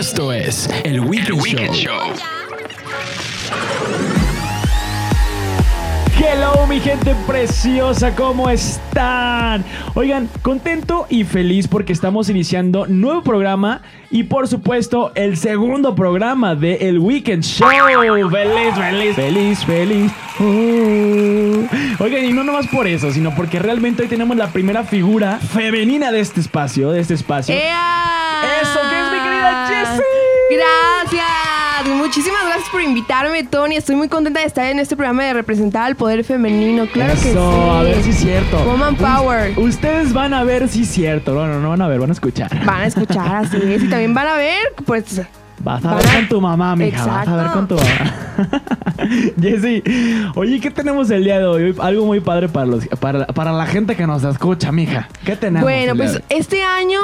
Esto es el Weekend, Show. Hello mi gente preciosa, ¿cómo están? Oigan, contento y feliz porque estamos iniciando nuevo programa y por supuesto el segundo programa de El Weekend Show. Feliz, feliz, feliz, feliz. Uh. Oigan, y no nomás por eso, sino porque realmente hoy tenemos la primera figura femenina de este espacio, de este espacio. ¡Ea! Eso, que Jessie. Gracias. Muchísimas gracias por invitarme, Tony. Estoy muy contenta de estar en este programa de representar al poder femenino. Claro que sí. Eso, a ver si es cierto. Woman power. Ustedes van a ver si es cierto. No, no, van a ver, van a escuchar. Van a escuchar así es. Y también van a ver, pues. Vas a ver con tu mamá, mija. Vas a ver Exacto. con tu mamá. Jessy, oye, ¿qué tenemos el día de hoy? Algo muy padre para, los, para, para la gente que nos escucha, mija. ¿Qué tenemos? Bueno, pues este año.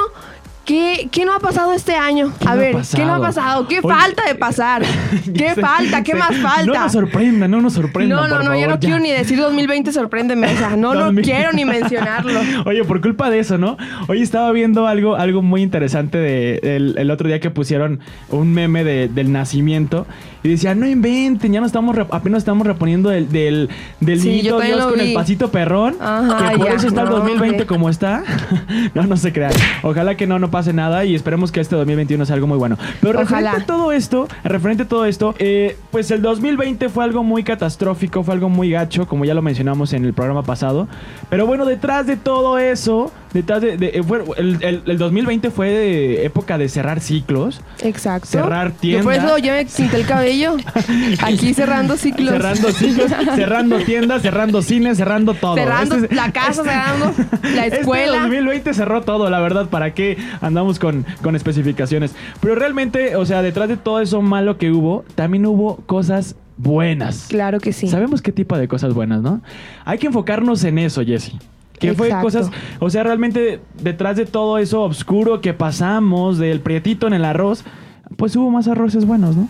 ¿Qué, ¿Qué no ha pasado este año? ¿Qué A no ver, ¿qué no ha pasado? ¿Qué Oye. falta de pasar? ¿Qué Ya sé, falta? ¿Qué sé. más falta? No nos sorprenda, no nos sorprenda. No, no, no, yo no quiero ni decir 2020, sorpréndeme. O sea, no lo 2000. quiero ni mencionarlo. Oye, por culpa de eso, ¿no? Hoy estaba viendo algo, algo muy interesante de, el, el otro día que pusieron un meme de- del nacimiento y decía, no inventen, ya no estamos apenas estamos reponiendo del, del, del Sí, niñito Dios con el pasito perrón. Ajá, que por ya, eso está el no, 2020 hombre. como está. no, no se crean. Ojalá que no, no pase nada y esperemos que este 2021 sea algo muy bueno. Pero referente Ojalá. a todo esto, referente a todo esto, eh, pues el 2020 fue algo muy catastrófico, fue algo muy gacho, como ya lo mencionamos en el programa pasado. Pero bueno, detrás de todo eso, detrás de, de- eh, el, el- el 2020 fue de época de cerrar ciclos, Exacto. Cerrar Yo por tiendas. eso ya me pinté el cabello. Aquí cerrando ciclos. cerrando ciclos, cerrando tiendas, cerrando cines, cerrando todo. Cerrando Este- la casa, cerrando la Este escuela. 2020 cerró todo, la verdad, ¿para qué andamos con, con especificaciones? Pero realmente, o sea, detrás de todo eso malo que hubo, también hubo cosas buenas. Claro que sí. Sabemos qué tipo de cosas buenas, ¿no? Hay que enfocarnos en eso, Jesse. Que fue cosas, o sea, realmente detrás de todo eso oscuro que pasamos, del prietito en el arroz, pues hubo más arroces buenos, ¿no?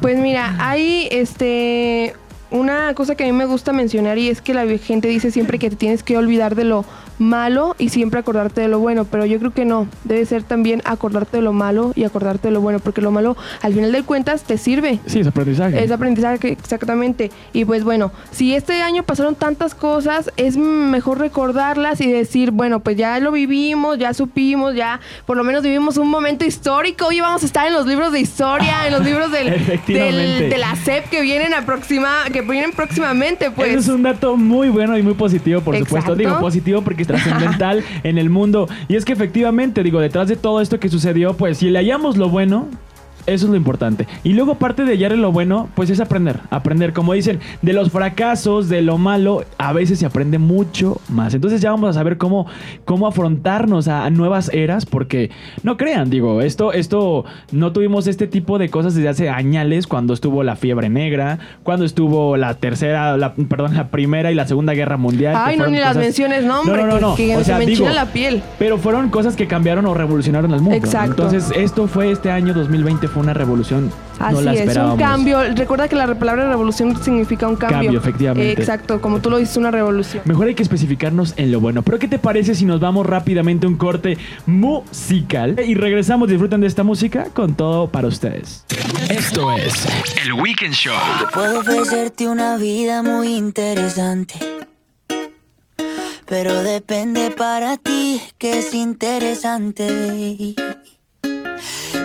Pues mira, hay este una cosa que a mí me gusta mencionar y es que la gente dice siempre que te tienes que olvidar de lo malo y siempre acordarte de lo bueno, pero yo creo que no, debe ser también acordarte de lo malo y acordarte de lo bueno, porque lo malo al final de cuentas te sirve. Sí, es aprendizaje. Es aprendizaje, exactamente. Y pues bueno, si este año pasaron tantas cosas, es mejor recordarlas y decir, bueno, pues ya lo vivimos, ya supimos, ya por lo menos vivimos un momento histórico. Hoy vamos a estar en los libros de historia, en los libros del, del- de la SEP que vienen aproxima, que vienen próximamente, pues. Eso es un dato muy bueno y muy positivo, por supuesto. Digo, positivo porque es trascendental en el mundo. Y es que efectivamente, digo, detrás de todo esto que sucedió, pues si le hallamos lo bueno, eso es lo importante. Y luego parte de hallar lo bueno, pues es aprender. Aprender, como dicen, de los fracasos, de lo malo, a veces se aprende mucho más. Entonces ya vamos a saber cómo, cómo afrontarnos a, a nuevas eras, porque no crean, digo, esto, esto, no tuvimos este tipo de cosas desde hace añales, cuando estuvo la fiebre negra, cuando estuvo la tercera, la, perdón, la primera y la segunda guerra mundial. Ay, no, ni las menciones, no, hombre, No, no, no, que, que o se sea, me digo, la piel. pero fueron cosas que cambiaron o revolucionaron al mundo. Exacto. Entonces, esto fue este año 2020, fue una revolución. Así no la es, esperábamos. un cambio. Recuerda que la palabra revolución significa un cambio. Cambio, efectivamente. exacto, como tú lo dices, una revolución. Mejor hay que especificarnos en lo bueno. Pero ¿qué te parece si nos vamos rápidamente a un corte musical y regresamos? Disfruten de esta música con todo para ustedes. Esto es el Weekend Show. Puedo ofrecerte una vida muy interesante. Pero depende para ti que es interesante.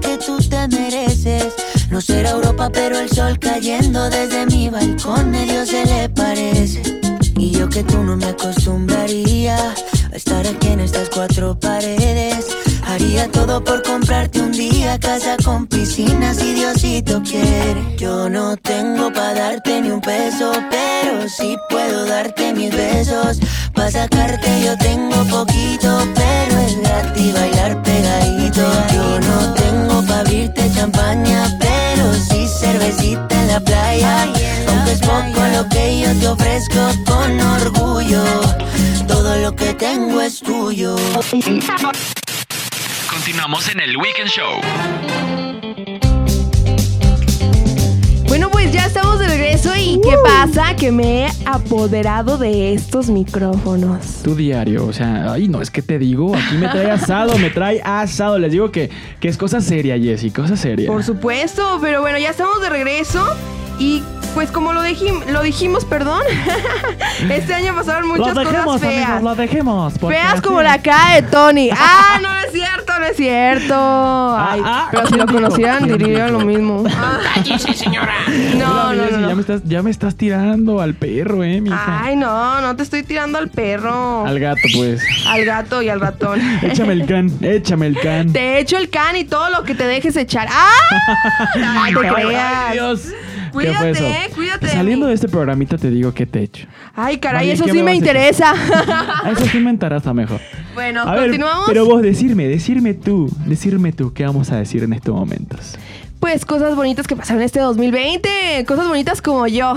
Que tú te mereces. No será Europa, pero el sol cayendo desde mi balcón medio se le parece. Y yo que tú no me acostumbraría a estar aquí en estas cuatro paredes. Haría todo por comprarte un día casa con piscina si Diosito quiere. Yo no tengo para darte ni un peso, pero sí puedo darte mis besos. Pa' sacarte yo tengo poquito, pero es gratis bailar pegadito. Champaña, pero sí cervecita en la playa. Aunque es poco lo que yo te ofrezco con orgullo, todo lo que tengo es tuyo. Continuamos en el Weekend Show. Bueno, pues ya estamos de regreso y ¿qué pasa? Que me he apoderado de estos micrófonos. Tu diario, o sea, ay, no, es que te digo, aquí me trae asado, me trae asado. Les digo que, que es cosa seria, Jessy, cosa seria. Por supuesto, pero bueno, ya estamos de regreso y pues como lo, dijim- lo dijimos, perdón, este año pasaron muchas dejemos, cosas feas. amigos, lo dejemos. Feas así- como la cara de Tony. Ah, no, no es cierto, no es cierto. Ay, ah, pero si lo conocieran ¿Quién dirían lo mismo. Ah, señora. no, no, Jessy, no, Ya, no. me estás, ya me estás tirando al perro, eh, mija. Ay, no, no te estoy tirando al perro, Al gato, pues. al gato y al ratón. Échame el can, échame el can. Te echo el can y todo lo que te dejes echar. ¡Ah! No te Ay, creas. Dios. ¿Qué Cuídate, fue eso? eh, cuídate Saliendo de este programita te digo que te echo. Ay, caray, Vale, eso ¿qué sí me interesa. A eso sí me enterasta mejor. bueno, A ver, continuamos. pero vos decirme, decirme tú, decirme tú, ¿qué vamos a decir en estos momentos? Pues cosas bonitas que pasaron este 2020. Cosas bonitas como yo.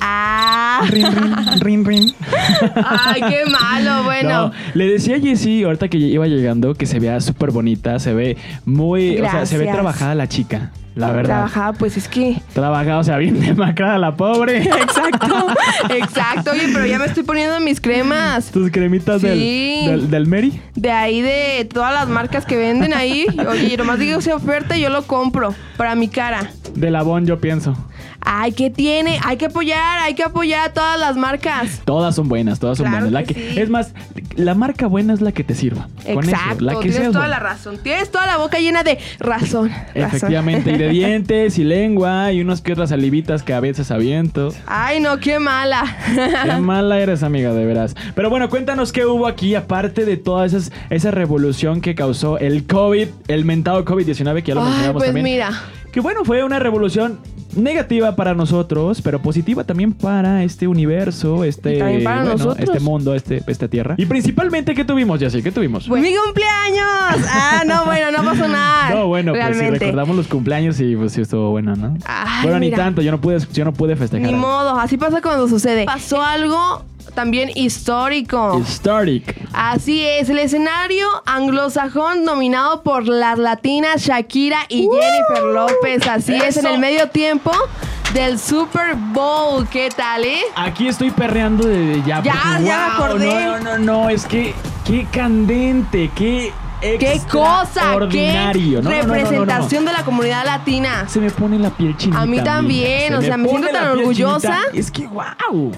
Ah. Rin, rin, rin, rin. Ay, qué malo. Bueno. No, le decía a Jessie, ahorita que iba llegando, que se vea súper bonita, se ve muy, o sea, se ve trabajada la chica, la verdad. Trabajaba, pues es que. Trabajada, o sea, bien demacrada la pobre. Exacto. Exacto. Oye, pero ya me estoy poniendo mis cremas. Tus cremitas del, Sí. del, del Mary. De ahí de todas las marcas que venden ahí. Oye, nomás digo si oferta y yo lo compro para mi cara. De Labón, yo pienso. Ay, ¿qué tiene? Hay que apoyar, hay que apoyar a todas las marcas. Todas son buenas, todas son Claro buenas. La que que, sí. Es más, la marca buena es la que te sirva. Con Exacto, eso, la que tienes toda buena. la razón. Tienes toda la boca llena de razón. razón. Efectivamente, y de dientes y lengua y unas que otras salivitas que a veces aviento. Ay, no, qué mala. Qué mala eres, amiga, de veras. Pero bueno, cuéntanos qué hubo aquí, aparte de toda esas, esa revolución que causó el COVID, el mentado COVID-19, que ya lo Ay, mencionamos pues también. mira. Que bueno, fue una revolución negativa para nosotros, pero positiva también para este universo, este, bueno, nosotros. este mundo, este, esta tierra. Y principalmente, ¿qué tuvimos, Jessy? ¿Qué tuvimos? ¡Mi cumpleaños! Ah, no, bueno, no pasó nada. No, bueno, pues si recordamos los cumpleaños y pues sí estuvo bueno, ¿no? Ay, bueno, ni tanto, yo no pude, yo no pude festejar. Ni modo, así pasa cuando sucede. Pasó algo también histórico. Historic. Así es, el escenario anglosajón dominado por las latinas Shakira y ¡Uh! Jennifer López. Así es, en el medio tiempo del Super Bowl. ¿Qué tal, eh? Aquí estoy perreando de ya. Ya, porque, ya me wow, acordé. No, no, no, no, es que qué candente, qué ¡Qué cosa! ¡Qué extraordinario. No, no, no, no, representación de la comunidad latina! Se me pone la piel chinita. A mí también, o sea, me siento tan orgullosa. chinita. Es que wow.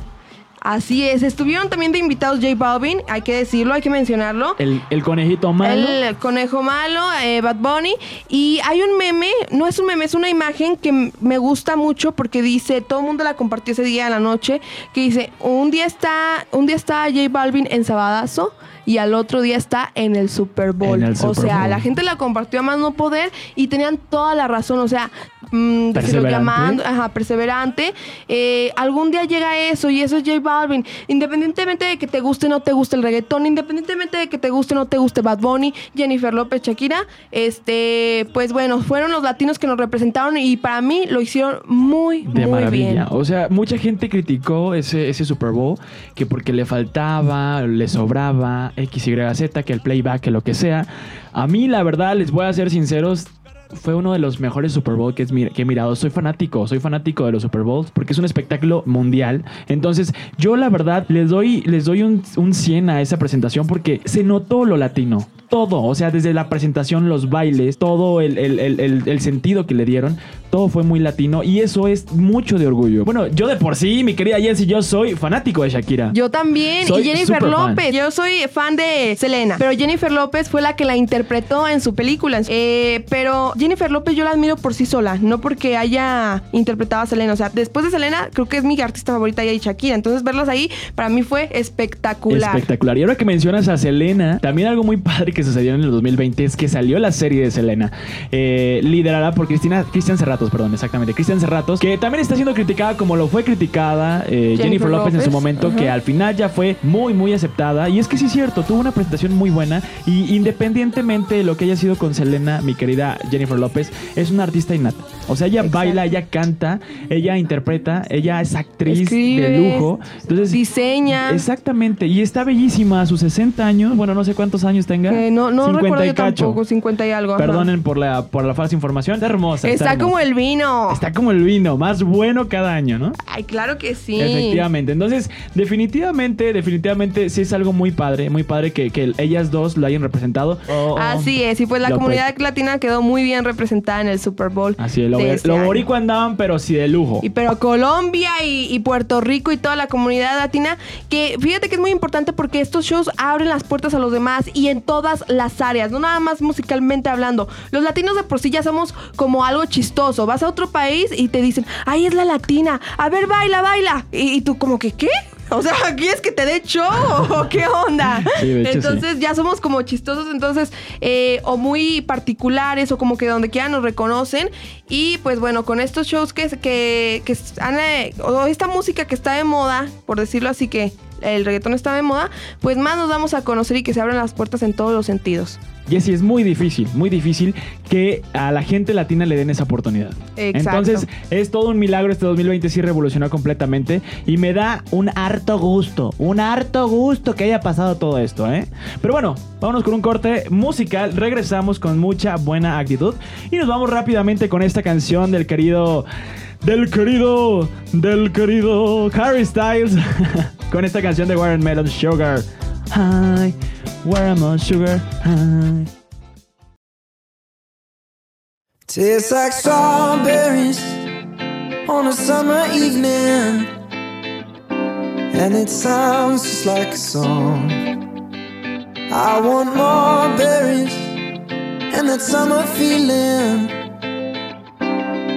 Así es, estuvieron también de invitados J Balvin, hay que decirlo, hay que mencionarlo. El, el conejito malo. El conejo malo, eh, Bad Bunny. Y hay un meme, no es un meme, es una imagen que me gusta mucho porque dice, todo el mundo la compartió ese día de la noche, que dice, un día está, un día está J Balvin en Sabadazo y al otro día está en el Super Bowl. O sea, Bowl. la gente la compartió a más no poder y tenían toda la razón. O sea, mm, decirlo Perseverante. llamando, ajá, perseverante. Eh, algún día llega eso y eso es J Balvin. Independientemente de que te guste o no te guste el reggaetón, independientemente de que te guste o no te guste Bad Bunny, Jennifer López, Shakira, este, pues bueno, fueron los latinos que nos representaron y para mí lo hicieron muy, De muy maravilla. bien. O sea, mucha gente criticó ese, ese Super Bowl que porque le faltaba, le sobraba X, Y, Z, que el playback, que lo que sea. A mí, la verdad, les voy a ser sinceros. Fue uno de los mejores Super Bowl que, es que he mirado. Soy fanático, soy fanático de los Super Bowls porque es un espectáculo mundial. Entonces, yo la verdad les doy, les doy un, un 100 a esa presentación porque se notó lo latino. todo, o sea, desde la presentación, los bailes, todo el, el- el- sentido que le dieron, todo fue muy latino y eso es mucho de orgullo. Bueno, yo de por sí, mi querida Jessie, yo soy fanático de Shakira. Yo también. Soy y Jennifer fan. López. Yo soy fan de Selena. Pero Jennifer López fue la que la interpretó en su película. Eh, pero Jennifer López yo la admiro por sí sola. No porque haya interpretado a Selena. O sea, después de Selena, creo que es mi artista favorita y Shakira. Entonces verlas ahí, para mí fue espectacular. Espectacular. Y ahora que mencionas a Selena, también algo muy padre que sucedió en el 2020 es que salió la serie de Selena, eh, liderada por Cristina, Cristian Cerratos, perdón, exactamente, Cristian Cerratos, que también está siendo criticada como lo fue criticada eh, Jennifer, Jennifer López, en su momento, que al final ya fue muy, muy aceptada. Y es que sí es cierto, tuvo una presentación muy buena y independientemente de lo que haya sido con Selena, mi querida Jennifer López, es una artista innata. O sea, ella Exacto. baila, ella canta, ella interpreta, ella es actriz Escribe, de lujo. Entonces, diseña. Exactamente, y está bellísima a sus 60 años, bueno, no sé cuántos años tenga. Eh, no no 50 recuerdo y yo cacho. tampoco, 50 y algo. ajá. Perdonen por la, por la falsa información. Está hermosa. Está, hermosa. como el vino. Está como el vino, más bueno cada año, ¿no? Ay, claro que sí. Efectivamente. Entonces, definitivamente, definitivamente sí es algo muy padre, muy padre que, que ellas dos lo hayan representado. Oh, oh. Así es, y pues la Lo comunidad latina quedó muy bien representada en el Super Bowl. Así es, lo, de este lo boricua andaban, pero sí de lujo. Y pero Colombia y, y Puerto Rico y toda la comunidad latina, que fíjate que es muy importante porque estos shows abren las puertas a los demás y en todas las áreas, no nada más musicalmente hablando. Los latinos de por sí ya somos como algo chistoso. Vas a otro país y te dicen, ay, es la latina, a ver, baila, baila. Y, y tú como que, ¿qué? O sea, ¿quieres que te dé show o qué onda? Sí, de hecho, sí. entonces ya somos como chistosos, entonces, eh, o muy particulares, o como que donde quiera nos reconocen. Y pues bueno, con estos shows que, que, que han, eh, o esta música que está de moda, por decirlo así que el reggaetón está de moda, pues más nos damos a conocer y que se abran las puertas en todos los sentidos. Jessy, es muy difícil, muy difícil que a la gente latina le den esa oportunidad. Exacto. Entonces, es todo un milagro. Este 2020 sí revolucionó completamente. Y me da un harto gusto, un harto gusto que haya pasado todo esto, ¿eh? Pero bueno, vámonos con un corte musical. Regresamos con mucha buena actitud. Y nos vamos rápidamente con esta canción del querido. Del querido, del querido Harry Styles. con esta canción de Watermelon Sugar. Hi, I, Sugar. Hi. Tastes like strawberries on a summer evening, and it sounds just like a song. I want more berries and that summer feeling.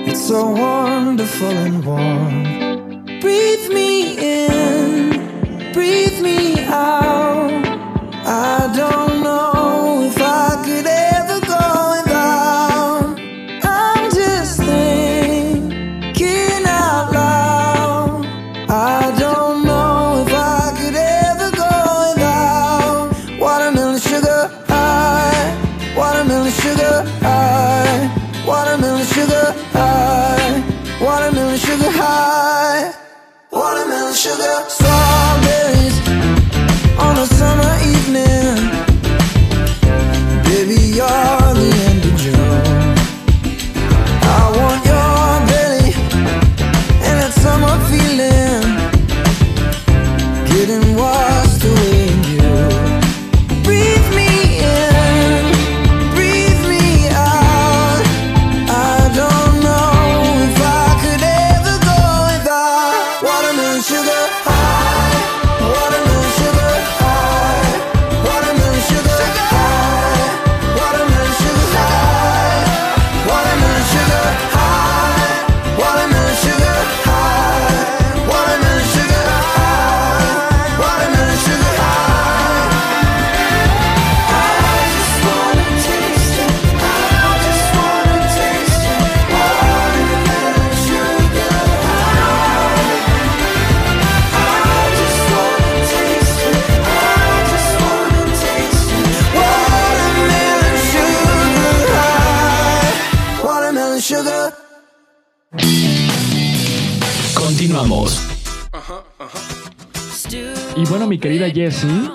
It's so wonderful and warm. Breathe me in, Y bueno, mi querida Jessie,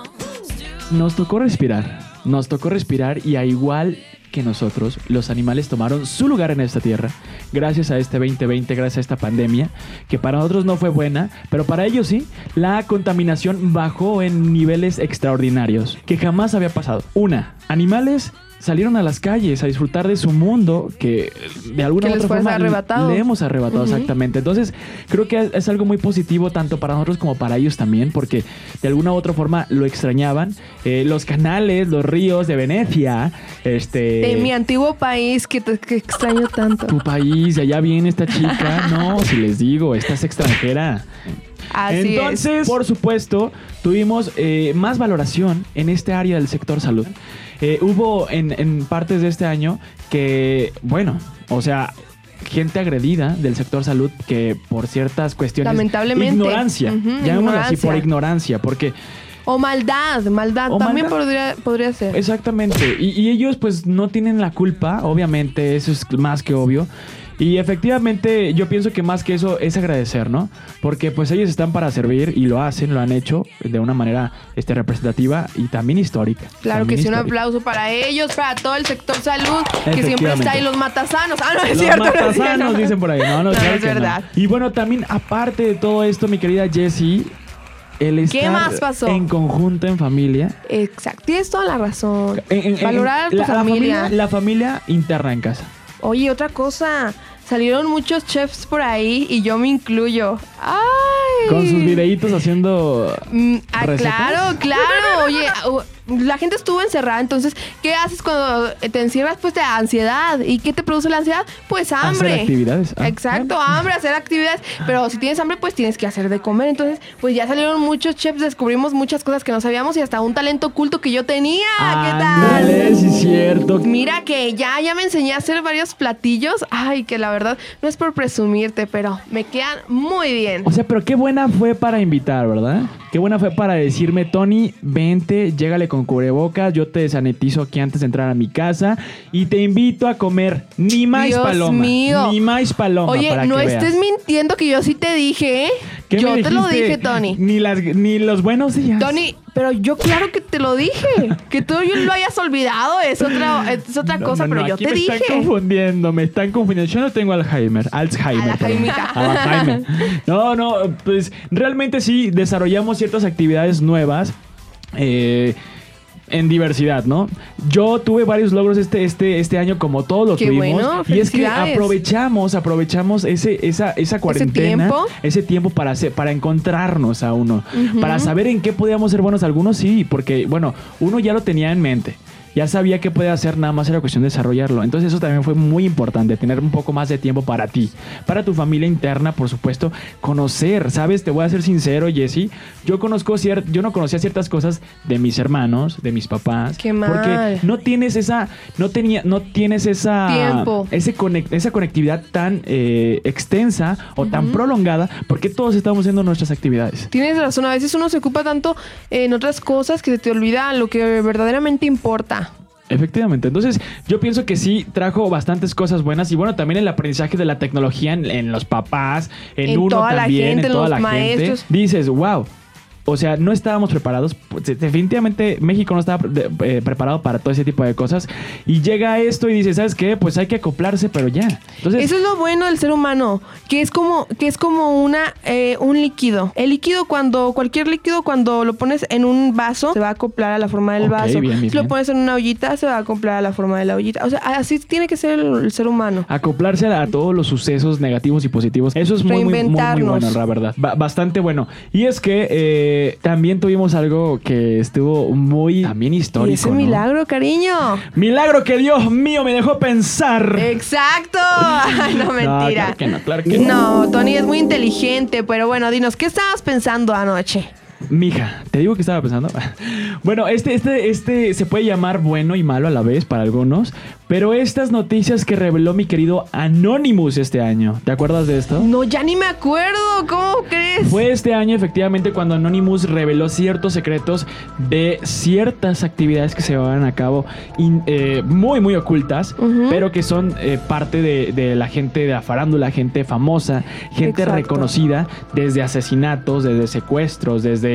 nos tocó respirar. Nos tocó respirar y a igual que nosotros, los animales tomaron su lugar en esta tierra, gracias a este 2020, gracias a esta pandemia, que para nosotros no fue buena, pero para ellos sí, la contaminación bajó en niveles extraordinarios, que jamás había pasado. Una, animales salieron a las calles a disfrutar de su mundo que de alguna Que u les otra forma arrebatado. le hemos arrebatado exactamente. Entonces, creo que es algo muy positivo tanto para nosotros como para ellos también, porque de alguna u otra forma lo extrañaban. Eh, los canales, los ríos de Venecia, este... De mi antiguo país que, te- que extraño tanto. tu país, de allá viene esta chica. No, si les digo, esta es extranjera. Así Entonces, por supuesto, tuvimos eh, más valoración en este área del sector salud. Eh, hubo en, en partes de este año que, bueno, o sea, gente agredida del sector salud que por ciertas cuestiones... Lamentablemente. Ignorancia. Ujú, llamémoslo así, por ignorancia. porque... O maldad, maldad. O También maldad. Podría, podría ser. Exactamente. Y, y ellos pues no tienen la culpa, obviamente, eso es más que obvio. Y efectivamente yo pienso que más que eso es agradecer, ¿no? Porque pues ellos están para servir y lo hacen, lo han hecho de una manera este, representativa y también histórica. Claro que sí, un aplauso para ellos, para todo el sector salud, que siempre está ahí los matasanos. Ah, no es Los cierto. no es matasanos dicen por ahí. No, no, No, claro es no. verdad. Y bueno, también aparte de todo esto, mi querida Jessie, el estar ¿Qué más pasó? en conjunto, en familia. Exacto, tienes toda la razón. En- en- en- Valorar a tu la, la familia. La familia interna en casa. Oye, otra cosa. Salieron muchos chefs por ahí y yo me incluyo. ¡Ay! Con sus videitos haciendo Mm, ah, claro, claro. Oye, uh, la gente estuvo encerrada, entonces, ¿qué haces cuando te encierras? Pues da ansiedad. ¿Y qué te produce la ansiedad? Pues hambre. Hacer actividades. Ah, Exacto, hambre, hacer actividades. Pero si tienes hambre, pues tienes que hacer de comer. Entonces, pues ya salieron muchos chefs, descubrimos muchas cosas que no sabíamos y hasta un talento oculto que yo tenía. ¿Qué tal? Sí es cierto. Mira que ya, ya me enseñé a hacer varios platillos. Ay, que la verdad no es por presumirte, pero me quedan muy bien. O sea, pero qué buena fue para invitar, ¿verdad? Qué buena fue para decirme, Tony, vente, llégale con cubrebocas, yo te desanetizo aquí antes de entrar a mi casa y te invito a comer ni más Dios paloma. mío. Ni más paloma. Oye, para no que estés mintiendo que yo sí te dije, ¿eh? ¿Qué Yo me te lo dije, Tony. Ni, las, ni los buenos días. Tony, pero yo claro que te lo dije. Que tú lo hayas olvidado es otra, es otra No, cosa, no, pero yo te me dije. están confundiendo, me están confundiendo. Yo no tengo Alzheimer. Alzheimer. Alzheimer. No, no, pues realmente sí desarrollamos ciertas actividades nuevas. eh, en diversidad, ¿no? Yo tuve varios logros este, este, este año, como todos los Qué tuvimos. bueno, y es que aprovechamos, aprovechamos ese, esa, esa cuarentena, tiempo? ese tiempo para, hacer- para encontrarnos a uno, para saber en qué podíamos ser buenos algunos, sí, porque, bueno, uno ya lo tenía en mente. Ya sabía qué podía hacer, nada más era cuestión de desarrollarlo. Entonces eso también fue muy importante, tener un poco más de tiempo para ti, para tu familia interna, por supuesto, conocer, ¿sabes? Te voy a ser sincero, Jesse, yo conozco cier- yo no conocía ciertas cosas de mis hermanos, de mis papás, Qué mal. porque no tienes esa, no tenía, no tienes esa, Tiempo. ese conec- esa conectividad tan eh, extensa o tan prolongada, porque todos estamos haciendo nuestras actividades. Tienes razón, a veces uno se ocupa tanto en otras cosas que se te olvida lo que verdaderamente importa. Efectivamente, entonces yo pienso que sí trajo bastantes cosas buenas y bueno, también el aprendizaje de la tecnología en, en los papás, en, En uno toda la también, gente, en en toda los la maestros. gente. Dices, wow. O sea, no estábamos preparados. Pues, definitivamente México no estaba eh, preparado para todo ese tipo de cosas. Y llega esto y dice, ¿sabes qué? Pues hay que acoplarse, pero ya. Entonces, Eso es lo bueno del ser humano, que es como, que es como una, eh, un líquido. El líquido cuando, cualquier líquido cuando lo pones en un vaso, se va a acoplar a la forma del vaso. bien, bien, si lo pones en una ollita, se va a acoplar a la forma de la ollita. O sea, así tiene que ser el, el ser humano. acoplarse a todos los sucesos negativos y positivos. Eso es muy, muy, muy, muy Reinventarnos. bueno, la verdad. Ba- bastante bueno. Y es que eh, también tuvimos algo que estuvo muy también histórico. Y ese ¿no? milagro, cariño. Milagro que Dios mío me dejó pensar. Exacto. No, mentira. claro que no, claro que no. no, Tony es muy inteligente, pero bueno, dinos, ¿qué estabas pensando anoche? Mija, te digo que estaba pensando. Bueno, este, este, este se puede llamar bueno y malo a la vez para algunos, pero estas noticias que reveló mi querido Anonymous este año, ¿te acuerdas de esto? No, ya ni me acuerdo. ¿Cómo crees? Fue este año efectivamente cuando Anonymous reveló ciertos secretos de ciertas actividades que se llevaban a cabo in- eh, muy muy ocultas, pero que son eh, parte de, de la gente de la farándula, gente famosa, gente Exacto. reconocida, desde asesinatos, desde secuestros, desde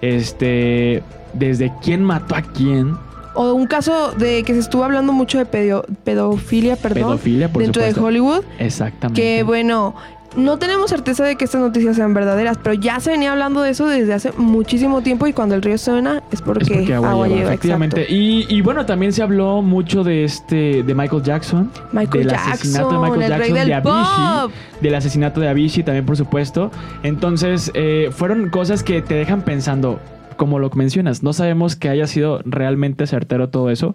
este, desde quién mató a quién. O un caso de que se estuvo hablando mucho de pedo- pedofilia, perdón, Pedofilia, por dentro supuesto. de Hollywood. Exactamente. Que bueno, no tenemos certeza de que estas noticias sean verdaderas, pero ya se venía hablando de eso desde hace muchísimo tiempo y cuando el río suena es porque, Es porque agua, lleva, efectivamente. Y, y bueno, también se habló mucho de este de Michael Jackson. Michael del asesinato de Jackson, Michael Jackson, del de Avicii. Del asesinato de Avicii también, por supuesto. Entonces, eh, fueron cosas que te dejan pensando, como lo mencionas, no sabemos que haya sido realmente certero todo eso.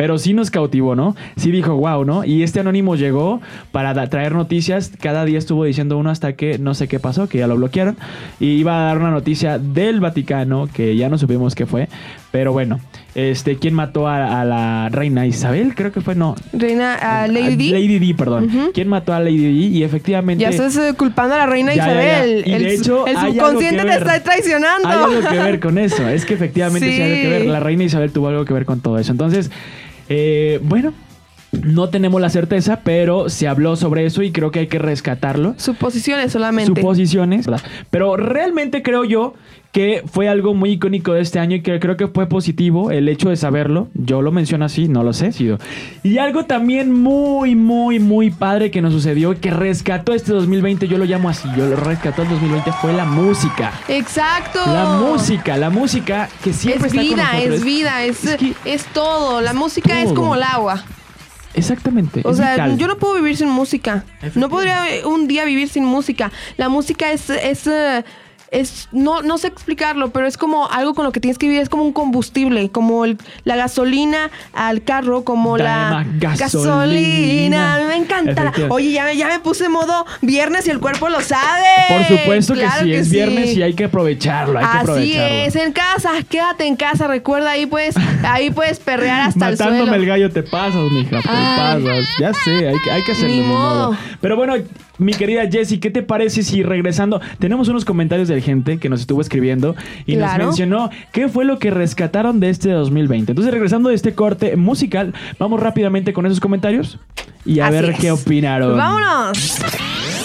Pero sí nos cautivó, ¿no? Sí dijo, wow, ¿no? Y este anónimo llegó para traer noticias. Cada día estuvo diciendo uno hasta que no sé qué pasó, que ya lo bloquearon. Y iba a dar una noticia del Vaticano, que ya no supimos qué fue. Pero bueno, este, ¿quién mató a, a la reina Isabel? Creo que fue, no. Reina a Lady Di. Lady Di, perdón. Ujú. ¿Quién mató a Lady Di? Y efectivamente... Ya estás eh, culpando a la reina Ya, ya, ya. Isabel. De el, hecho, subconsciente te está traicionando. Hay algo que ver con eso. Es que efectivamente sí. Sí. hay algo que ver. La reina Isabel tuvo algo que ver con todo eso. Entonces, eh, bueno, no tenemos la certeza, pero se habló sobre eso y creo que hay que rescatarlo. Suposiciones solamente. Suposiciones. Pero realmente creo yo que fue algo muy icónico de este año y que creo que fue positivo el hecho de saberlo. Yo lo menciono así, no lo sé. Sido. Y algo también muy, muy, muy padre que nos sucedió, que rescató este 2020, yo lo llamo así, yo lo rescató el 2020, fue la música. Exacto. La música, la música que siempre es está vida, es vida, es, Es que- es todo. La música es todo. como el agua. Exactamente. O sea, vital. yo no puedo vivir sin música. No podría un día vivir sin música. La música es, es, eh, es no, no sé explicarlo, pero es como algo con lo que tienes que vivir. Es como un combustible, como el- la gasolina al carro, como la gasolina. A mí me encanta. Oye, ya me, ya me puse modo viernes y el cuerpo lo sabe. Por supuesto que Claro sí, es sí. viernes y hay que aprovecharlo, hay que Así aprovecharlo. es, en casa, quédate en casa, recuerda, ahí puedes, ahí puedes perrear hasta el Matándome suelo. el gallo te pasas, mija, te Ay. pasas. Ya sé, hay, que- hay que hacerlo. Ni modo. modo. Pero bueno, mi querida Jessie, ¿qué te parece si regresando? Tenemos unos comentarios de gente que nos estuvo escribiendo y nos mencionó qué fue lo que rescataron de este 2020. Entonces, regresando de este corte musical, vamos rápidamente con esos comentarios y a Así ver es. qué opinaron. ¡Vámonos!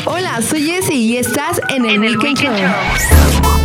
Hola, soy Jessie y estás en el, Weekend Show. Es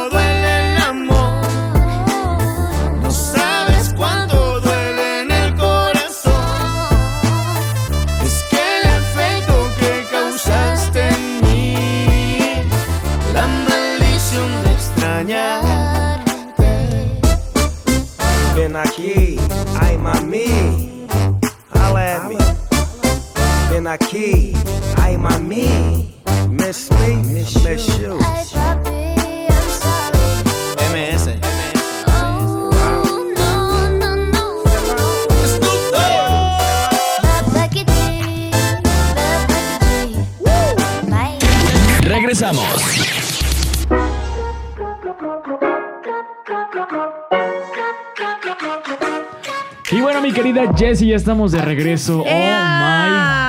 aquí, ay mami, miss me, miss you. Papi, I'm sorry. MS. Oh. Regresamos. Y bueno, mi querida Jessie, ya estamos de regreso. Oh ¡Ea!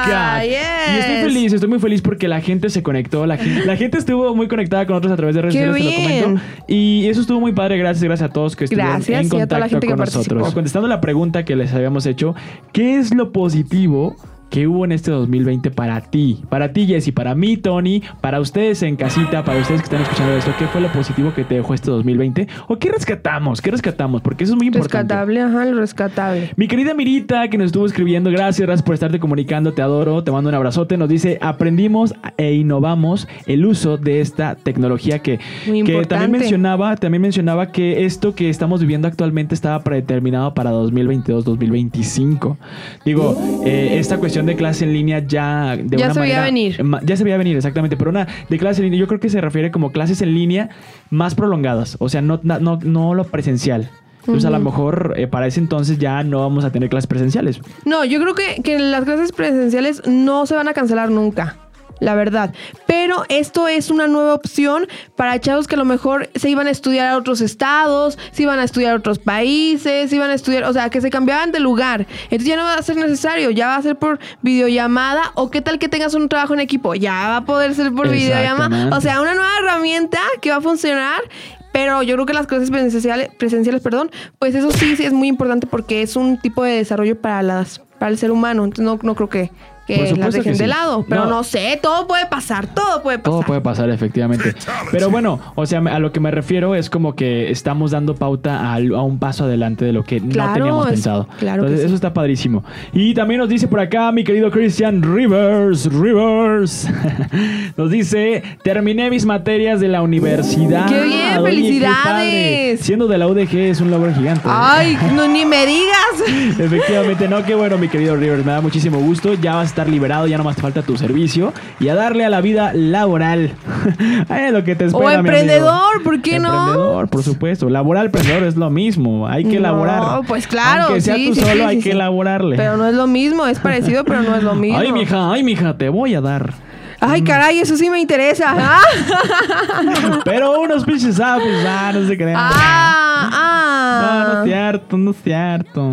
God. yes. Y estoy feliz, estoy muy feliz porque la gente se conectó, la gente, la gente estuvo muy conectada con nosotros a través de redes Qué sociales, te lo bien. comento. Y eso estuvo muy padre, gracias, gracias a todos que estuvieron Gracias, en y a toda la contacto que con nosotros. participó. Contestando la pregunta que les habíamos hecho, ¿qué es lo positivo que hubo en este 2020 para ti? Para ti, Jessy, para mí, Tony, para ustedes en casita, para ustedes que están escuchando esto, ¿qué fue lo positivo que te dejó este 2020? ¿O qué rescatamos? ¿Qué rescatamos? Porque eso es muy importante. Rescatable, ajá, lo rescatable. Mi querida Mirita, que nos estuvo escribiendo, gracias, gracias por estarte comunicando, te adoro, te mando un abrazote. Nos dice, aprendimos e innovamos el uso de esta tecnología que, Muy que también mencionaba, también mencionaba que esto que estamos viviendo actualmente estaba predeterminado para 2022-2025. Digo, eh, esta cuestión de clase en línea ya de Ya una se veía venir. Ya se veía venir, exactamente, pero una de clase en línea, yo creo que se refiere como clases en línea más prolongadas, o sea, no, no, no lo presencial. Entonces, a lo mejor eh, para ese entonces ya no vamos a tener clases presenciales. No, yo creo que, que las clases presenciales no se van a cancelar nunca. La verdad. Pero esto es una nueva opción para chavos que a lo mejor se iban a estudiar a otros estados, se iban a estudiar a otros países, se iban a estudiar, o sea, que se cambiaban de lugar. Entonces ya no va a ser necesario, ya va a ser por videollamada o qué tal que tengas un trabajo en equipo, ya va a poder ser por videollamada. O sea, una nueva herramienta que va a funcionar. Pero yo creo que las clases presenciales, presenciales, perdón, pues eso sí, sí es muy importante porque es un tipo de desarrollo para las para el ser humano. Entonces no, no creo que, que las supuesto dejen que de sí. lado. Pero No. no. sé, todo puede pasar, todo puede pasar. Todo puede pasar, efectivamente. Pero bueno, o sea, a lo que me refiero es como que estamos dando pauta a, un paso adelante de lo que no teníamos es- pensado. claro que Entonces, sí. eso está padrísimo. Y también nos dice por acá mi querido Christian Rivers, Rivers. nos dice, terminé mis materias de la universidad. ¡Qué bien! Oye, ¡Felicidades! Siendo de la UDG es un logro gigante. Ay, no, ni me digas. Efectivamente, no, qué bueno, mi querido Rivers. Me da muchísimo gusto. Ya vas a estar liberado, ya nomás te falta tu servicio y a darle a la vida laboral. Lo que te espera. O mi emprendedor, ¿por qué no? Emprendedor, por supuesto. Laboral, emprendedor es lo mismo. Hay que No, elaborar. pues claro, Aunque sea sí, tú sí, solo, sí, hay que elaborarle. Pero no es lo mismo, es parecido, pero no es lo mismo. Ay, mija, ay, mija, te voy a dar. Ay, caray, eso sí me interesa. Ah, Pero unos pinches sapos, ah, no se crean. ah, No, no ah. es cierto, no es cierto.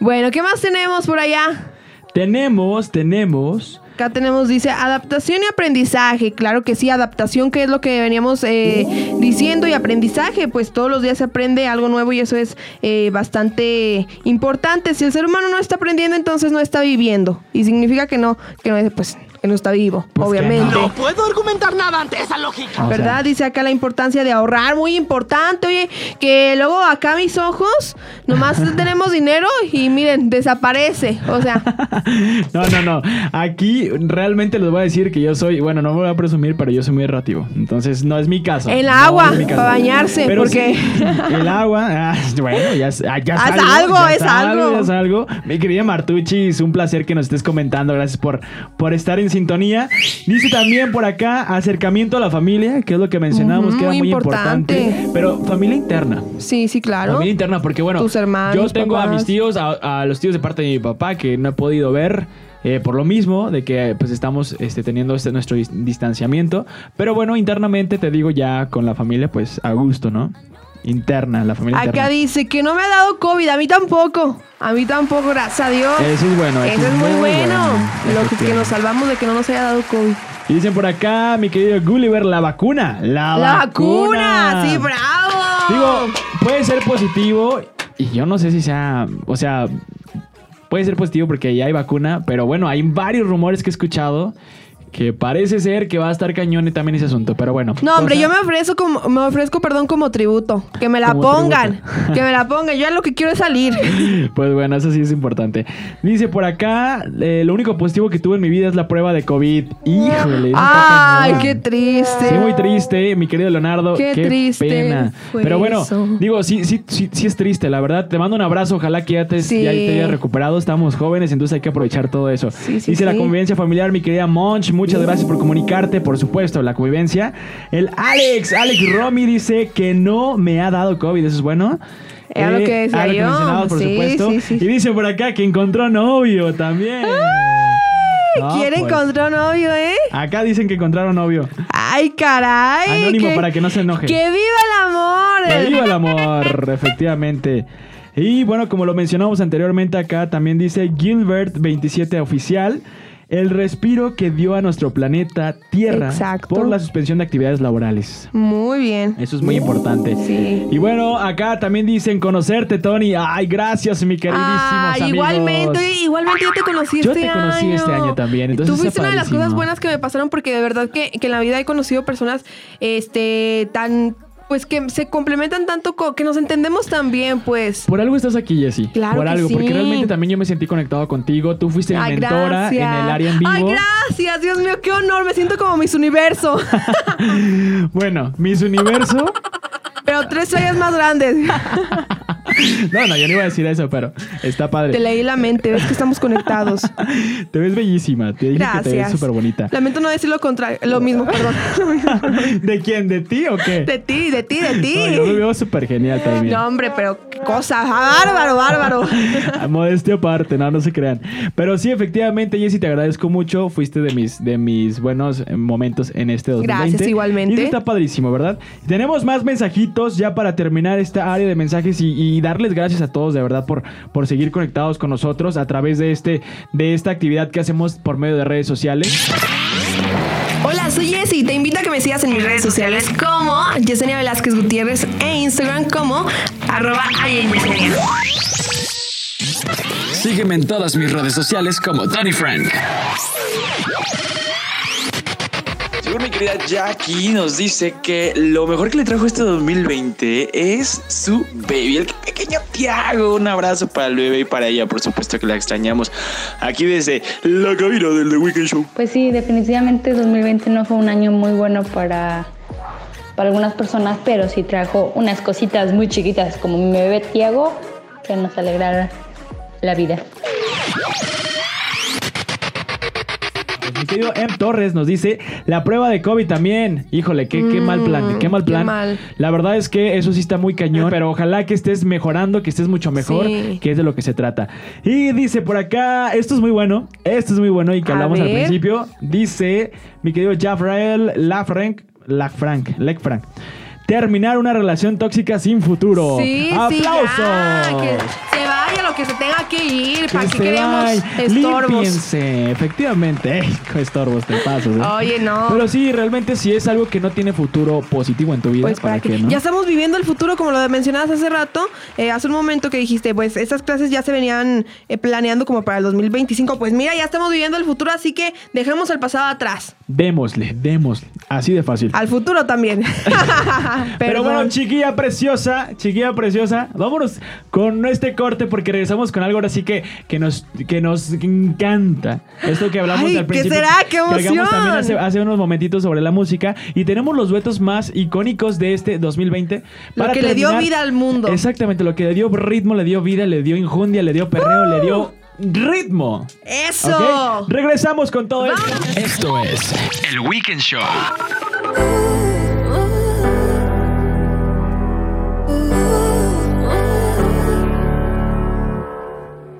Bueno, ¿qué más tenemos por allá? Tenemos, tenemos. Acá tenemos, dice, adaptación y aprendizaje. Claro que sí, adaptación, que es lo que veníamos eh, diciendo, y aprendizaje, pues todos los días se aprende algo nuevo y eso es eh, bastante importante. Si el ser humano no está aprendiendo, entonces no está viviendo. Y significa que no, que no, pues, que no está vivo, Pues obviamente. no. puedo argumentar nada ante esa lógica. O sea, ¿Verdad? Dice acá la importancia de ahorrar, muy importante, oye, que luego acá mis ojos, nomás tenemos dinero y miren, desaparece. O sea, No, no, no. Aquí realmente les voy a decir que yo soy, bueno, no me voy a presumir, pero yo soy muy errativo. Entonces, no es mi caso. El No agua, para bañarse, Pero porque- sí, el agua, ah, bueno, ya, es- ah, ya es Haz algo, algo, ya es algo. Ya es algo. Mi querida Martucci, es un placer que nos estés comentando. Gracias por, por estar en sintonía. Dice también por acá acercamiento a la familia, que es lo que mencionábamos, que era muy importante. importante. Pero familia interna. sí, sí, claro. Familia interna, porque bueno, Tus hermanos, yo tengo a mis tíos, a, a los tíos de parte de mi papá que no he podido ver. eh, por lo mismo de que pues estamos este, teniendo este nuestro dis- distanciamiento pero bueno internamente te digo ya con la familia pues a gusto no interna la familia Acá interna dice que no me ha dado COVID, a mí tampoco. A mí tampoco, gracias a Dios. eso es bueno Eso es muy bueno. Lo que, que nos salvamos de que no nos haya dado COVID. y dicen por acá mi querido Gulliver la vacuna la, ¡La vacuna! ¡Sí, bravo! Digo, puede ser positivo y yo no sé si sea, o sea, puede ser positivo porque ya hay vacuna, pero bueno, hay varios rumores que he escuchado que parece ser que va a estar cañón y también ese asunto, pero bueno. No, hombre, cosa- yo me ofrezco como, me ofrezco, perdón, como tributo. Que me la pongan. tributo. Que me la pongan. Yo ya lo que quiero es salir. Pues bueno, eso sí es importante. Dice por acá, eh, lo único positivo que tuve en mi vida es la prueba de COVID. Híjole. Ay, qué triste. Sí, muy triste, mi querido Leonardo. Qué Qué, triste pena. Pero bueno, eso. digo, sí, sí, sí, sí es triste, la verdad. Te mando un abrazo, ojalá que ya te, Sí. ya te hayas recuperado. Estamos jóvenes, entonces hay que aprovechar todo eso. Sí, sí, Dice la convivencia familiar, mi querida Monch, muchas gracias por comunicarte, por supuesto, la convivencia. El Alex, Alex Romy dice que no me ha dado COVID, eso es bueno. Era lo que decía yo. mencionabas, por Sí, supuesto. sí, sí. Y dice por acá que encontró novio también. No, ¿Quién pues, encontró novio, eh? Acá dicen que encontraron novio. Ay, caray. Anónimo para que no se enoje. ¡Que viva el amor! Que viva el amor, efectivamente. Y bueno, como lo mencionamos anteriormente acá, también dice Gilbert27 oficial. El respiro que dio a nuestro planeta Tierra Exacto. por la suspensión de actividades laborales. Muy bien. Eso es muy importante. Sí. Y bueno, acá también dicen conocerte, Tony. Ay, gracias, mi queridísimos Ah, igualmente, igualmente yo te conocí Yo este te año. conocí este año también, entonces Tú fuiste una de las cosas buenas que me pasaron porque de verdad que, que en la vida he conocido personas este tan pues que se complementan tanto que nos entendemos tan bien, pues. Por algo estás aquí, Jessy. Claro Por que algo, porque realmente también yo me sentí conectado contigo. Tú fuiste mi Ay, mentora en el área en vivo. Ay, gracias, Dios mío, qué honor, me siento como Miss Universo, Bueno, Miss Universo. pero tres rayas más grandes. No, no, yo no iba a decir eso, pero está padre. Te leí la mente, ves que estamos conectados. Te ves bellísima. Te dije que te ves Gracias. súper bonita. Lamento no decir lo contrario, lo mismo, perdón. ¿De quién? ¿De ti o qué? De ti, de ti, de ti. No, yo me veo súper genial también. No, hombre, pero qué cosa, bárbaro, bárbaro. Modestia aparte, no, no se crean. Pero sí, efectivamente, Jessy, te agradezco mucho. Fuiste de mis, de mis buenos eh, momentos en este 2020. Gracias, igualmente. Y eso está padrísimo, ¿verdad? Tenemos más mensajitos ya para terminar esta área de mensajes y, y darles gracias a todos, de verdad, por, por seguir conectados con nosotros a través de, este, de esta actividad que hacemos por medio de redes sociales. Hola, soy Jessy. Te invito a que me sigas en mis redes sociales como Yesenia Velázquez Gutiérrez e Instagram como arroba Yesenia. Sígueme en todas mis redes sociales como Tony Frank. Según mi querida Jackie nos dice que lo mejor que le trajo este 2020 es su baby, el pequeño Tiago. Un abrazo para el bebé y para ella, por supuesto que la extrañamos. Aquí desde la cabina del The Weekend Show. Pues sí, definitivamente 2020 no fue un año muy bueno para, para algunas personas, pero sí trajo unas cositas muy chiquitas, como mi bebé Tiago, que nos alegraron la vida. Mi querido M. Torres nos dice la prueba de COVID también. Híjole, qué, qué mal plan, qué mal Mm, qué plan. mal. La verdad es que eso sí está muy cañón, pero ojalá que estés mejorando, que estés mucho mejor, Sí. que es de lo que se trata. Y dice por acá, esto es muy bueno, esto es muy bueno y que hablamos al principio. Dice mi querido Jafrael Lafranc, Lafranc, Lecfranc. Terminar una relación tóxica sin futuro. Sí, sí, ¡Aplausos! ya, que que se tenga que ir. ¿Para Que qué queremos vaya. estorbos? Límpiense, efectivamente. Ey, estorbos te pasas, ¿eh? Oye, no. Pero sí, realmente si es algo que no tiene futuro positivo en tu vida, Pues ¿para, para qué, que no? ya estamos viviendo el futuro como lo mencionabas hace rato, eh, hace un momento que dijiste, pues estas clases ya se venían eh, planeando como para el 2025, pues mira, ya estamos viviendo el futuro, así que dejemos el pasado atrás, Démosle, démosle. Así de fácil. al futuro también. Pero bueno, chiquilla preciosa, chiquilla preciosa, vámonos con este corte porque regresamos con algo ahora sí que, que, nos, que nos encanta. Esto que hablamos Ay, al ¿qué principio. será? ¡Qué que hablamos emoción! también hace, hace unos momentitos sobre la música y tenemos los duetos más icónicos de este 2020. Lo que le dio vida al mundo. Exactamente, lo que le dio ritmo, le dio vida, le dio injundia, le dio perreo, le dio ritmo. ¡Eso! ¿Ok? Regresamos con todo esto. Esto es el Weekend Show.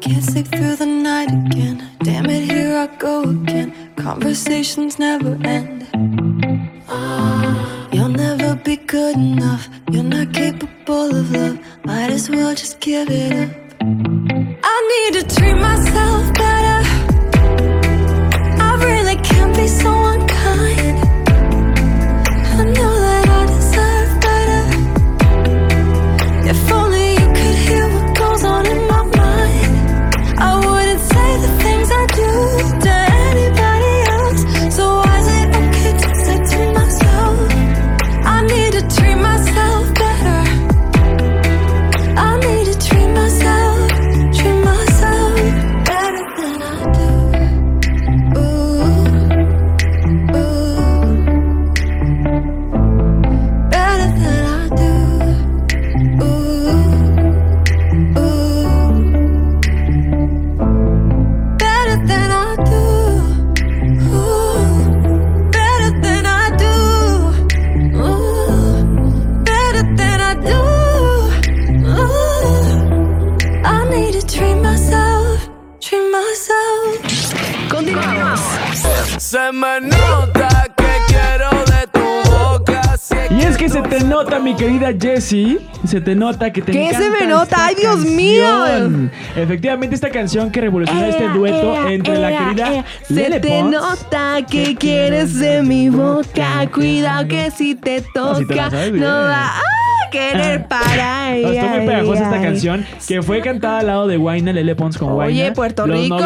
Can't sleep through the night again. Damn it, here I go again. Conversations never end. Ah, you'll never be good enough. You're not capable of love. Might as well just give it up. Need to treat myself Continuamos. Se me nota que quiero de tu boca. Si Y es que se te nota, mi querida Jessie. Se te nota que te ¿Qué se encanta me nota? ¡Ay, Dios mío! Efectivamente, esta canción que revolucionó este dueto ea, entre la querida ea. Lele Se te Pons. nota que quieres de mi boca. Cuidado que si te Ah, sí te la toca, sabes bien. no va a querer parar. No, está muy pegajosa esta canción que fue cantada al lado de Guayna, Lele Pons con Guayna. Oye, Puerto Los Rico.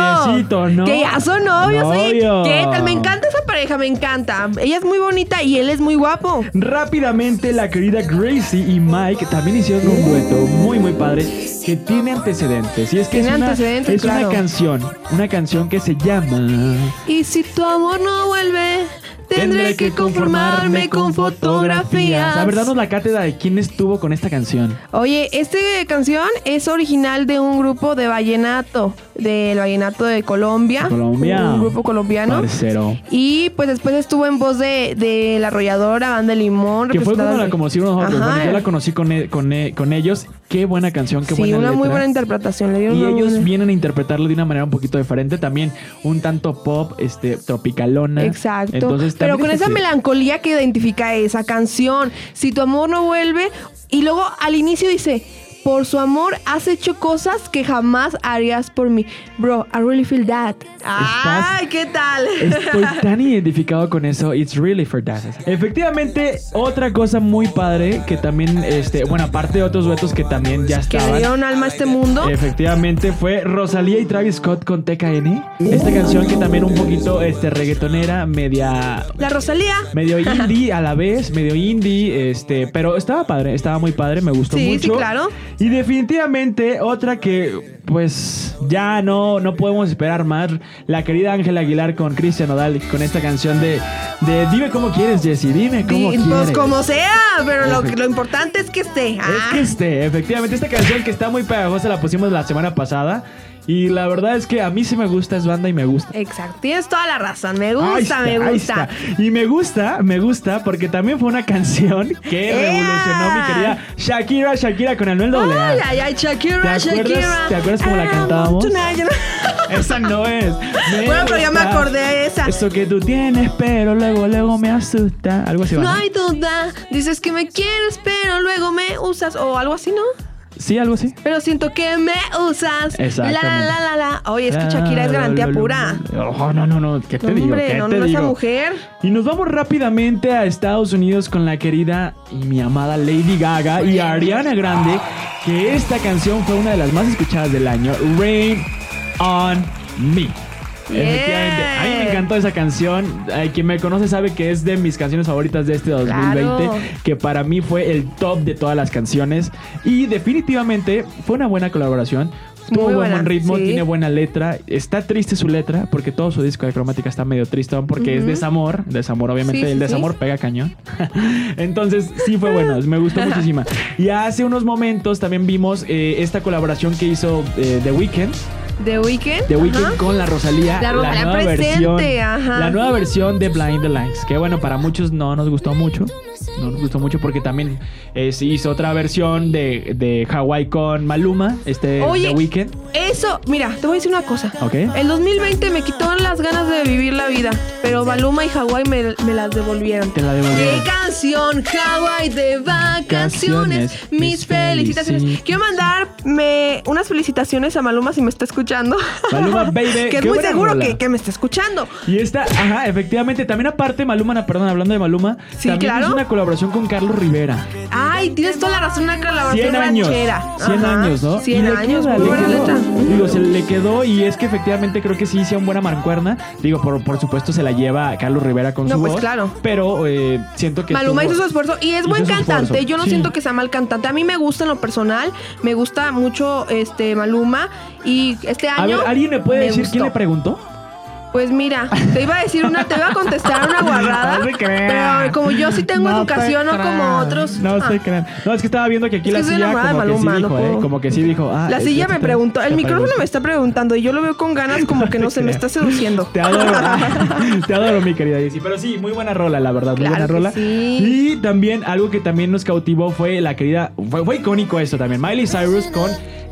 Que ya son novios, ¿sí? Novios. ¿Qué tal? Me encanta esa pareja, me encanta. Ella es muy bonita y él es muy guapo. Rápidamente, la querida Gracie y Mike también hicieron un dueto muy, muy padre que tiene antecedentes. Y es que es, Tiene una, antecedentes, es una claro. canción, una canción que se llama... Y si tu amor no vuelve, tendré que conformarme con fotografías. La verdad, nos la cátedra de quién estuvo con esta canción. Oye, esta canción es original de un grupo de vallenato, del vallenato de Colombia. Colombia. Un grupo colombiano. Parcero. Y pues después estuvo en voz de, de la arrolladora, banda limón. Que fue cuando la conocimos nosotros. Bueno, yo la conocí con, e- con, e- con ellos. Qué buena canción, qué sí, buena una muy buena interpretación. Le dieron Y ellos buena- vienen a interpretarlo de una manera un poquito diferente, también un tanto pop, este, tropicalona. Exacto. Entonces, Pero con esa melancolía que identifica esa canción. Si tu amor no vuelve. Y luego al inicio dice. Por su amor has hecho cosas que jamás harías por mí. Bro, I really feel that. Ay, ¿qué tal? Estoy tan identificado con eso. It's really for that. Efectivamente, otra cosa muy padre que también, este, bueno, aparte de otros duetos que también ya que le estaban. dieron alma a este mundo. Efectivamente, fue Rosalía y Travis Scott con TKN. Esta canción que también un poquito este, reggaetonera, media La Rosalía. medio indie a la vez, medio indie, este, pero estaba padre, estaba muy padre, me gustó Sí, sí, mucho. claro. Y definitivamente otra que pues ya no no podemos esperar más, la querida Ángela Aguilar con Cristian Odal con esta canción de de dime cómo quieres, Jessy, dime cómo Di- quieres. Pues como sea, pero lo, lo importante es que esté. Es Ah. que este, efectivamente, esta canción que está muy pegajosa la pusimos la semana pasada. Y la verdad es que a mí sí me gusta, es banda y me gusta. Exacto, tienes toda la razón. Me gusta, está, me gusta. Y me gusta, me gusta porque también fue una canción que revolucionó mi querida Shakira, Shakira con Anuel AA. Ay, ay, ay, Shakira, ¿Te acuerdas- Shakira. te acuerdas cómo la cantábamos? Esa no es. Me Bueno, pero ya me acordé de esa. Eso que tú tienes, pero luego, luego me asusta. Algo así va. No ¿no? hay duda. Dices que me quieres, pero luego me usas. O algo así, ¿no? Sí, algo así. Pero siento que me usas. La, Exactamente. la, la, la. Oye, es que Shakira es garantía pura. Oh, no, no, no. ¿Qué te digo? hombre, ¿Qué no, no, esa mujer. Y nos vamos rápidamente a Estados Unidos con la querida y mi amada Lady Gaga y Ariana Grande, que esta canción fue una de las más escuchadas del año, Rain on Me. Efectivamente, a mí me encantó esa canción. Eh, quien me conoce sabe que es de mis canciones favoritas de este 2020, Claro. que para mí fue el top de todas las canciones. Y definitivamente fue una buena colaboración. Tuvo buen, ritmo, sí. tiene buena letra. Está triste su letra, porque todo su disco de cromática está medio triste, porque es Ujú. desamor. Desamor, obviamente, sí, el sí. desamor pega cañón. Entonces, sí fue bueno, me gustó muchísima. Y hace unos momentos también vimos eh, esta colaboración que hizo eh, The Weeknd. The Weeknd. The Weeknd ajá. con la Rosalía. La Rosalía nueva presente, versión, ajá. La nueva versión de Blind the Lights. Que bueno, para muchos no nos gustó mucho. No nos gustó mucho porque también eh, se hizo otra versión de, de Hawaii con Maluma, este Oye, The Weeknd. Eso, mira, te voy a decir una cosa. Ok. El 2020 me quitó las ganas de vivir la vida, pero Baluma y Hawái me, me las devolvieron. Te la devolvieron. ¡Qué canción! Hawái de vacaciones, mis felicitaciones. felici- Quiero mandarme unas felicitaciones a Maluma si me está escuchando. Maluma, baby, que es muy seguro que, que me está escuchando. Y esta, ajá, efectivamente, también aparte Maluma, perdón, hablando de Maluma, Sí, también claro. hizo una colaboración con Carlos Rivera. Ay, tienes toda la razón, una 100 colaboración años. ranchera. 100 Ajá, años, ¿no? 100 Y le años, queda, muy le buena quedó. letra. Digo, se le quedó y es que efectivamente creo que sí hicieron buena mancuerna. Digo, por, por supuesto se la lleva Carlos Rivera con No, su pues, voz. claro. Pero eh, siento que Maluma estuvo- hizo su esfuerzo y es hizo buen su cantante. esfuerzo. Yo no Sí. siento que sea mal cantante. A mí me gusta en lo personal, me gusta mucho este Maluma y este A año ver, ¿alguien me puede me decir gustó. quién le preguntó? Pues mira, te iba a decir una, te iba a contestar una guarrada, No se crean. pero como yo sí tengo No educación, no como otros. No ah, se crean. No, es que estaba viendo que aquí Es la que silla como de que sí Maluma, dijo, ¿eh? Como que sí dijo. Ah, La silla me preguntó, el micrófono me está preguntando y yo lo veo con ganas como que no se me está seduciendo. Te adoro, te adoro, mi querida Jessie. Pero sí, muy buena rola, la verdad, muy Claro buena rola. sí. Y también algo que también nos cautivó fue la querida, fue, fue icónico esto también, Miley Cyrus con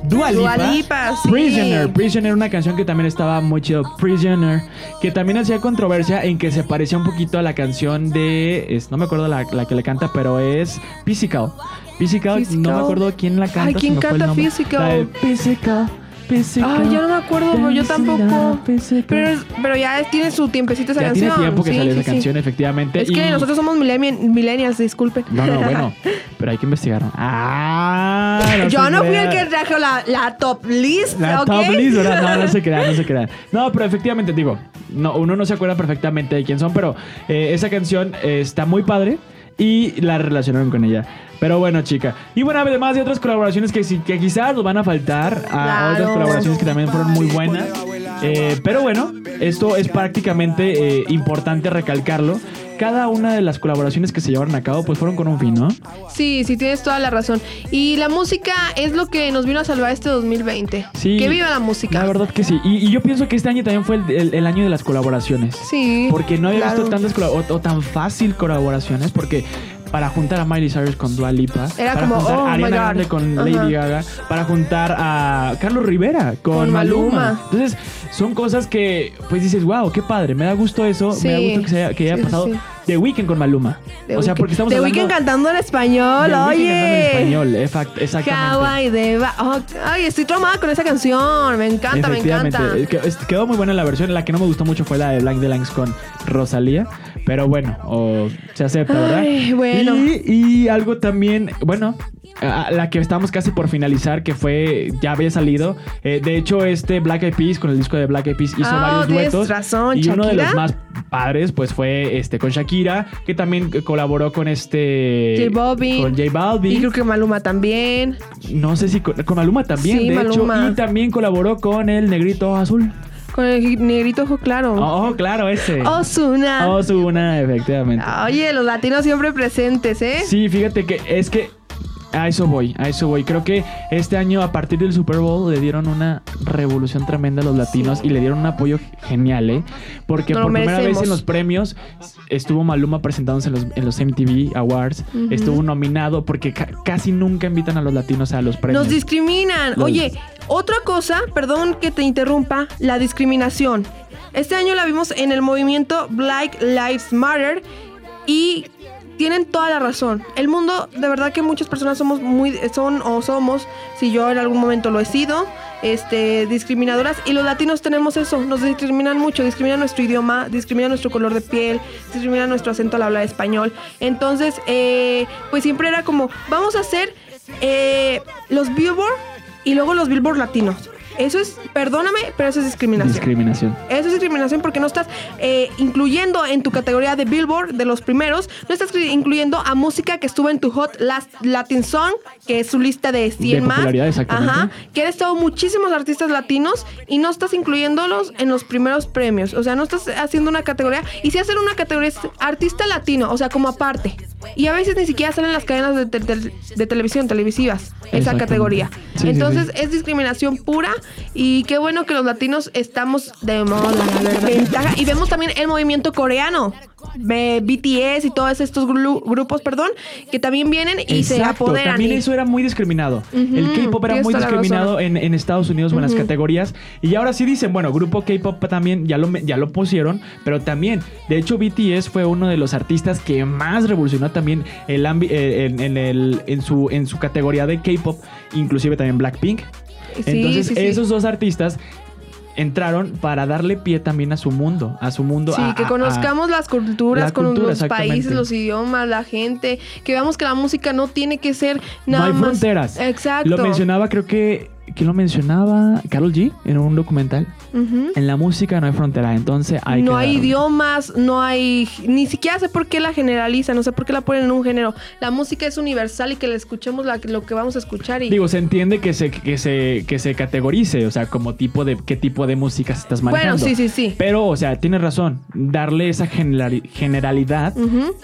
Dua Lipa. Dua Lipa, sí. Prisoner. Prisoner, una canción que también estaba muy chido. Prisoner. Que también hacía controversia en que se parecía un poquito a la canción de. es- no me acuerdo la, la que le canta, pero es Physical. Physical, no me acuerdo quién la canta. Ay, ¿quién canta. Physical? La de Physical. Ay, yo no me acuerdo, pero yo tampoco. Physical. Pero, es- pero ya tiene su tiempecito esa ya canción. tiene tiempo que Sí, salió sí, esa sí. canción, efectivamente. Es que y- nosotros somos millennials, millennials, disculpen. No, no, bueno. Pero hay que investigar. Ah, Yo no fui el que trajo la, la top list, La ¿ok? top list, ¿verdad? No, no se crean, no se crean. No, pero efectivamente, digo, no, uno no se acuerda perfectamente de quién son, pero eh, esa canción eh, está muy padre y la relacionaron con ella. Pero bueno, chica. Y bueno, además de otras colaboraciones que, sí- que quizás nos van a faltar, a Claro. otras colaboraciones que también fueron muy buenas. Eh, pero bueno, esto es prácticamente eh, importante recalcarlo. Cada una de las colaboraciones que se llevaron a cabo, pues fueron con un fin, ¿no? Sí, sí, tienes toda la razón. Y la música es lo que nos vino a salvar este 2020. Sí. Que viva la música. La verdad que sí. Y, y yo pienso que este año también fue el, el- el año de las colaboraciones. Sí. Porque no había claro. visto tantas o, o tan fácil colaboraciones. Porque para juntar a Miley Cyrus con Dua Lipa, Era para como, juntar oh a my Ariana God. Grande con Ajá. Lady Gaga, para juntar a Carlos Rivera con, Con Maluma. Maluma. Entonces, son cosas que pues dices, wow, qué padre, me da gusto eso, me da gusto que, se haya, que haya Sí, sí, pasado sí. The Weeknd con Maluma. The o sea, Weeknd- porque estamos The hablando Weeknd cantando en español, The Weeknd oye. cantando en español, efac- exactamente. Hawaii de ba- oh, ay, estoy traumada con esa canción. Me encanta, me Efectivamente. encanta. Eh, que- es- Quedó muy buena la versión. La que no me gustó mucho fue la de Blank Delangs con Rosalía. Pero bueno, o se acepta, ¿verdad? Ay, bueno. Y, y algo también, bueno, a- la que estamos casi por finalizar, que fue, ya había salido. Eh, de hecho, este Black Eyed Peas, con el disco de Black Eyed Peas, hizo Ah, varios duetos. razón, y uno de los más padres, pues fue este con Shakira, que también colaboró con este. J Balvin. Con J Balvin. Y creo que Maluma también. No sé si con, con Maluma también, Sí, de Maluma. hecho. Y también colaboró con el Negrito Azul. Con el negrito ojo claro. Oh, claro, ese. Ozuna. Ozuna, efectivamente. Oye, los latinos siempre presentes, ¿eh? Sí, fíjate que es que a eso voy, a eso voy. Creo que este año, a partir del Super Bowl, le dieron una revolución tremenda a los latinos y le dieron un apoyo genial, ¿eh? Porque Nos por primera vez en los premios estuvo Maluma presentándose en los, en los MTV Awards, estuvo nominado porque ca- casi nunca invitan a los latinos a los premios. Nos discriminan. Los- Oye, otra cosa, perdón que te interrumpa, la discriminación. Este año la vimos en el movimiento Black Lives Matter y tienen toda la razón. El mundo, de verdad que muchas personas somos muy, son o somos, si yo en algún momento lo he sido, este, discriminadoras y los latinos tenemos eso, nos discriminan mucho, discriminan nuestro idioma, discriminan nuestro color de piel, discriminan nuestro acento al hablar español. Entonces, eh, pues siempre era como, vamos a hacer eh, los Billboard y luego los Billboard latinos. Eso es, perdóname, pero eso es discriminación. Discriminación. Eso es discriminación porque no estás eh, incluyendo en tu categoría de Billboard de los primeros, no estás incluyendo a música que estuvo en tu Hot Last Latin Song, que es su lista de 100 De más. exactamente. Ajá, que han estado muchísimos artistas latinos y no estás incluyéndolos en los primeros premios. O sea, no estás haciendo una categoría. Y si hacen una categoría es artista latino, o sea, como aparte. Y a veces ni siquiera salen las cadenas de, te- de- de televisión, televisivas, esa categoría. Sí, sí, Entonces sí. es discriminación pura y qué bueno que los latinos estamos de moda, la verdad. Ventaja. Y vemos también el movimiento coreano. BTS y todos estos gru- grupos, perdón, que también vienen y se Exacto, apoderan. También y- eso era muy discriminado. el K-pop era muy discriminado en, en Estados Unidos o en las categorías. Y ahora sí dicen, bueno, grupo K-pop también ya lo, ya lo pusieron, pero también, de hecho, BTS fue uno de los artistas que más revolucionó también el ambi- eh, en, en el, en, su, en su categoría de K-pop, inclusive también Blackpink. Sí, Entonces, sí, sí. esos dos artistas entraron para darle pie también a su mundo, a su mundo. Sí, a- que a- conozcamos las culturas, la con cultura, los países, los idiomas, la gente, que veamos que la música no tiene que ser nada no hay más. fronteras. Exacto. Lo mencionaba, creo que. ¿Quién lo mencionaba? Carol G en un documental. En la música no hay frontera, entonces hay no que hay darle. idiomas, no hay. Ni siquiera sé por qué la generaliza, no sé por qué la ponen en un género. La música es universal y que le escuchemos la- lo que vamos a escuchar. Y, Digo, se entiende que se, que se, que se categorice, o sea, como tipo de qué tipo de música estás bueno, manejando. sí, sí, sí. Pero, o sea, tienes razón, darle esa generali- generalidad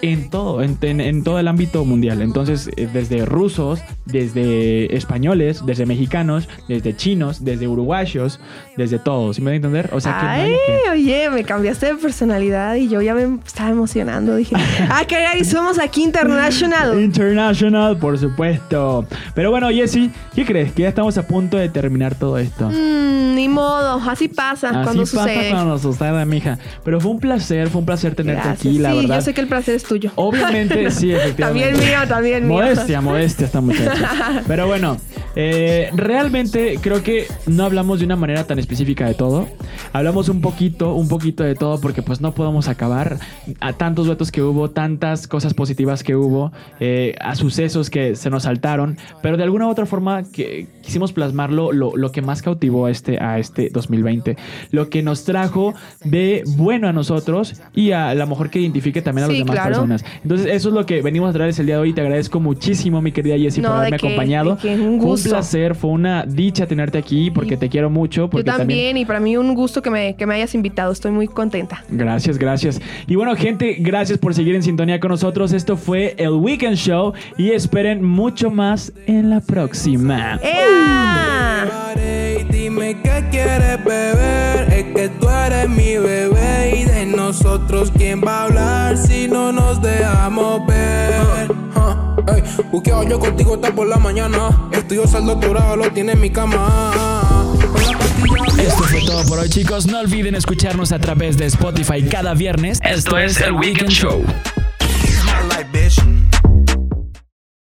en todo, en, en- en todo el ámbito mundial. Entonces, eh, desde rusos, desde españoles, desde mexicanos, desde chinos, desde uruguayos, desde todos. Si me da a entender. O sea, que Ay, que- oye, me cambiaste de personalidad y yo ya me estaba emocionando. Dije, ah, caray, somos aquí International. International, por supuesto. Pero bueno, Jessy, ¿qué crees? Que ya estamos a punto de terminar todo esto. Mm, ni modo, así pasa Así cuando pasa sucede. cuando sucede, mija. Pero fue un placer, fue un placer tenerte Gracias. aquí, la sí, verdad. yo sé que el placer es tuyo. Obviamente, sí, efectivamente. También mío, también mío. Modestia, modestia esta muchacha. Pero bueno, eh, realmente creo que no hablamos de una manera tan específica de todo. Hablamos un poquito, un poquito de todo porque pues no podemos acabar a tantos retos que hubo, tantas cosas positivas que hubo, eh, a sucesos que se nos saltaron, pero de alguna u otra forma que quisimos plasmarlo lo, lo que más cautivó a este, a este 2020, lo que nos trajo de bueno a nosotros y a lo mejor que identifique también a las Sí, demás claro. personas. Entonces, eso es lo que venimos a traerles el día de hoy. Te agradezco muchísimo, mi querida Jessie, No, por haberme acompañado. un Fue un placer, fue una dicha tenerte aquí porque te quiero mucho. Porque también, y para mí un gusto que me, que me hayas invitado. Estoy muy contenta. Gracias, gracias. Y bueno, gente, gracias por seguir en sintonía con nosotros. Esto fue el Weekend Show y esperen mucho más en la próxima. ¡Ea! Dime qué quieres beber, es que tú eres mi bebé y de nosotros quién va a hablar si no nos dejamos ver. Ja, ey, buqueo yo contigo hasta por la mañana, estudio el doctorado lo tiene en mi cama. Esto fue todo por hoy, chicos. No olviden escucharnos a través de Spotify cada viernes. Esto es el Weekend Show.